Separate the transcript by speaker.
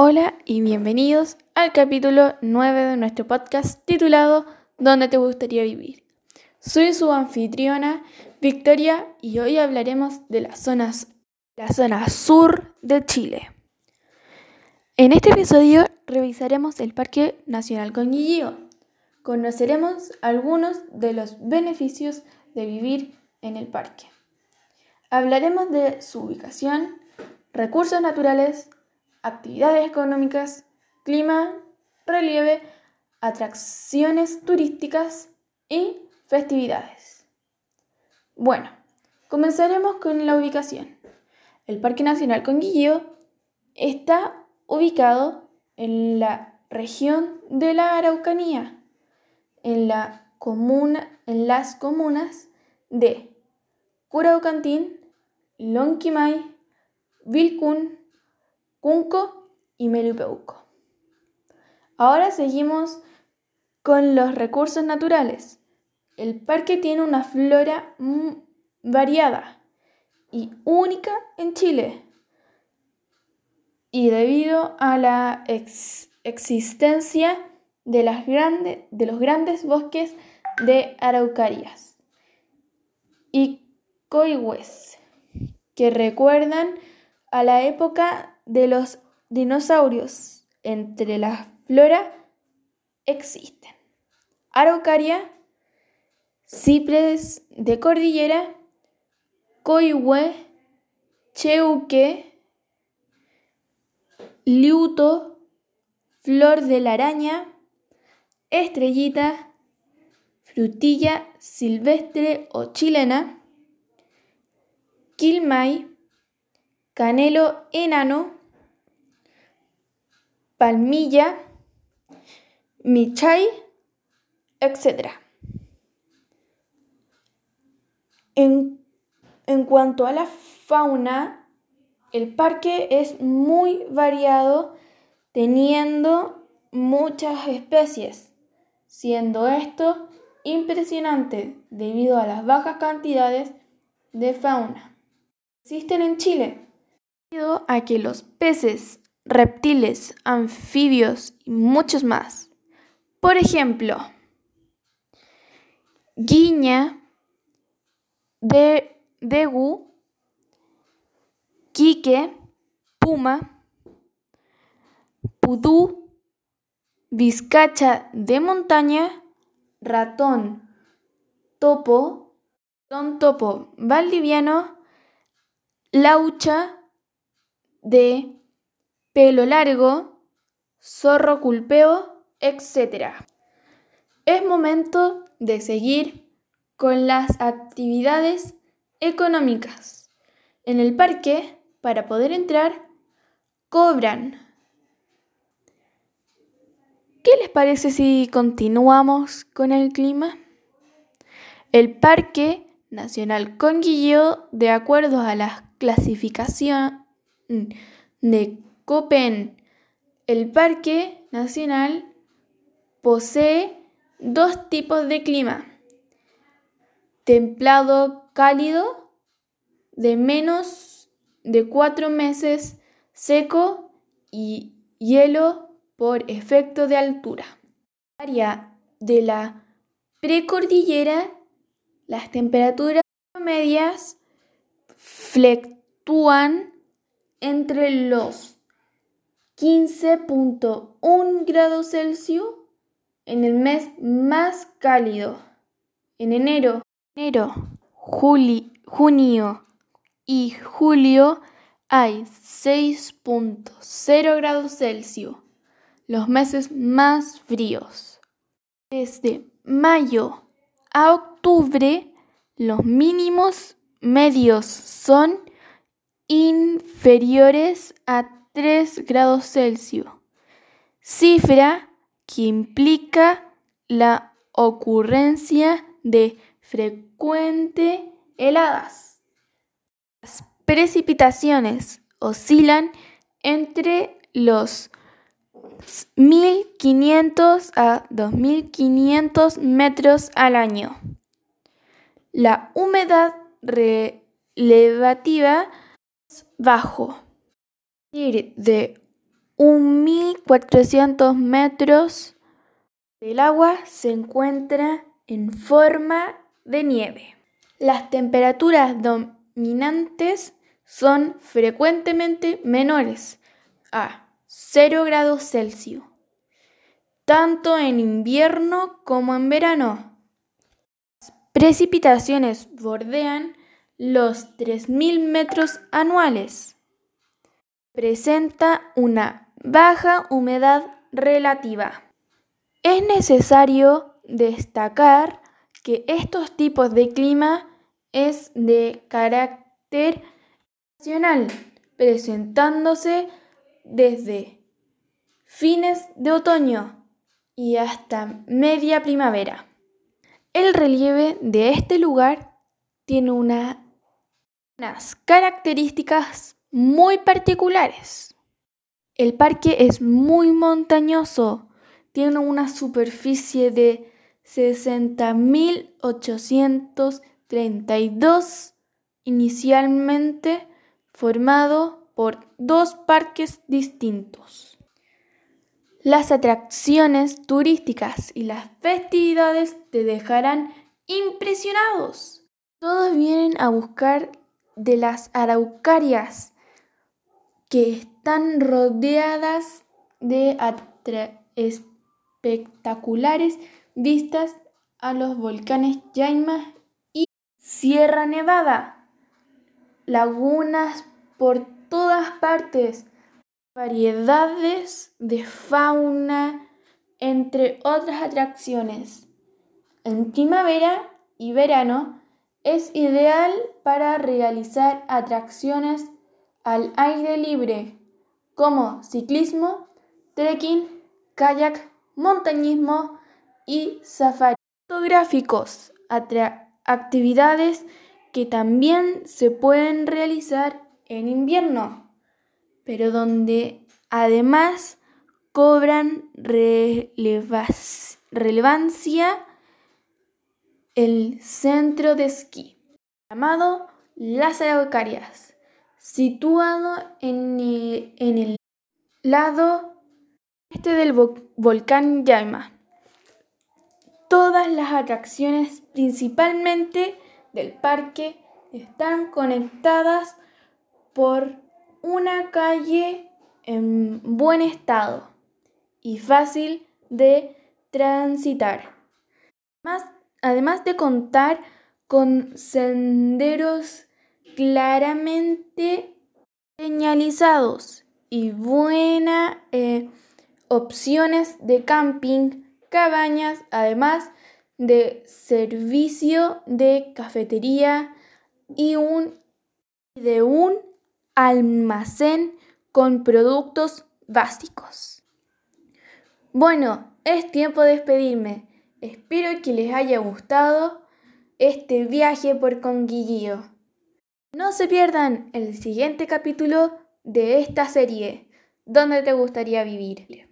Speaker 1: Hola y bienvenidos al capítulo 9 de nuestro podcast titulado ¿Dónde te gustaría vivir? Soy su anfitriona Victoria y hoy hablaremos de las zonas, la zona sur de Chile. En este episodio revisaremos el Parque Nacional Conguillío. Conoceremos algunos de los beneficios de vivir en el parque. Hablaremos de su ubicación, recursos naturales, actividades económicas, clima, relieve, atracciones turísticas y festividades. Bueno, comenzaremos con la ubicación. El Parque Nacional Conguillío está ubicado en la región de la Araucanía, en las comunas de Curaucantín, Lonquimay, Vilcún, Cunco y Melipeuco. Ahora seguimos con los recursos naturales. El parque tiene una flora variada y única en Chile. Y debido a la existencia de, de los grandes bosques de araucarias y coigües, que recuerdan a la época de los dinosaurios entre la flora existen. Araucaria, cipres de cordillera, coihue, cheuque, liuto, flor de la araña, estrellita, frutilla silvestre o chilena, quilmay, canelo enano, palmilla, michay, etc. En, en cuanto a la fauna, el parque es muy variado, teniendo muchas especies, siendo esto impresionante debido a las bajas cantidades de fauna. Existen en Chile, debido a que los peces reptiles, anfibios y muchos más. Por ejemplo, guiña, de, degu, quique, puma, pudú, vizcacha de montaña, ratón, topo, don topo valdiviano, laucha de pelo largo, zorro culpeo, etc. Es momento de seguir con las actividades económicas. En el parque, para poder entrar, cobran. ¿Qué les parece si continuamos con el clima? El Parque Nacional Conguilló, de acuerdo a la clasificación de Copen. El Parque Nacional posee dos tipos de clima. Templado cálido de menos de cuatro meses, seco y hielo por efecto de altura. Área de la precordillera, las temperaturas medias fluctúan entre los 15.1 grados Celsius en el mes más cálido. En enero, enero, junio y julio hay 6.0 grados Celsius, los meses más fríos. Desde mayo a octubre, los mínimos medios son inferiores a 3 grados Celsius, cifra que implica la ocurrencia de frecuentes heladas. Las precipitaciones oscilan entre los 1.500 a 2.500 metros al año. La humedad relativa es bajo de 1.400 metros del agua se encuentra en forma de nieve. Las temperaturas dominantes son frecuentemente menores a 0 grados Celsius, tanto en invierno como en verano. Las precipitaciones bordean los 3.000 metros anuales. Presenta una baja humedad relativa. Es necesario destacar que estos tipos de clima es de carácter nacional, presentándose desde fines de otoño y hasta media primavera. El relieve de este lugar tiene unas características muy particulares. El parque es muy montañoso tiene una superficie de 60.832 inicialmente formado por dos parques distintos. Las atracciones turísticas y las festividades te dejarán impresionados. Todos vienen a buscar de las araucarias que están rodeadas de espectaculares vistas a los volcanes Yaima y Sierra Nevada, lagunas por todas partes, variedades de fauna, entre otras atracciones. En primavera y verano es ideal para realizar atracciones al aire libre como ciclismo, trekking, kayak, montañismo y safari. Fotográficos, actividades que también se pueden realizar en invierno, pero donde además cobran relevancia el centro de esquí, llamado Las Araucarias, situado en en el lado este del volcán Yaima. Todas las atracciones, principalmente del parque, están conectadas por una calle en buen estado y fácil de transitar. además de contar con senderos claramente señalizados y buena eh, opciones de camping, cabañas, además de servicio de cafetería y un, de un almacén con productos básicos. Bueno, es tiempo de despedirme. Espero que les haya gustado este viaje por Conguillío. No se pierdan el siguiente capítulo de esta serie, ¿Dónde te gustaría vivir?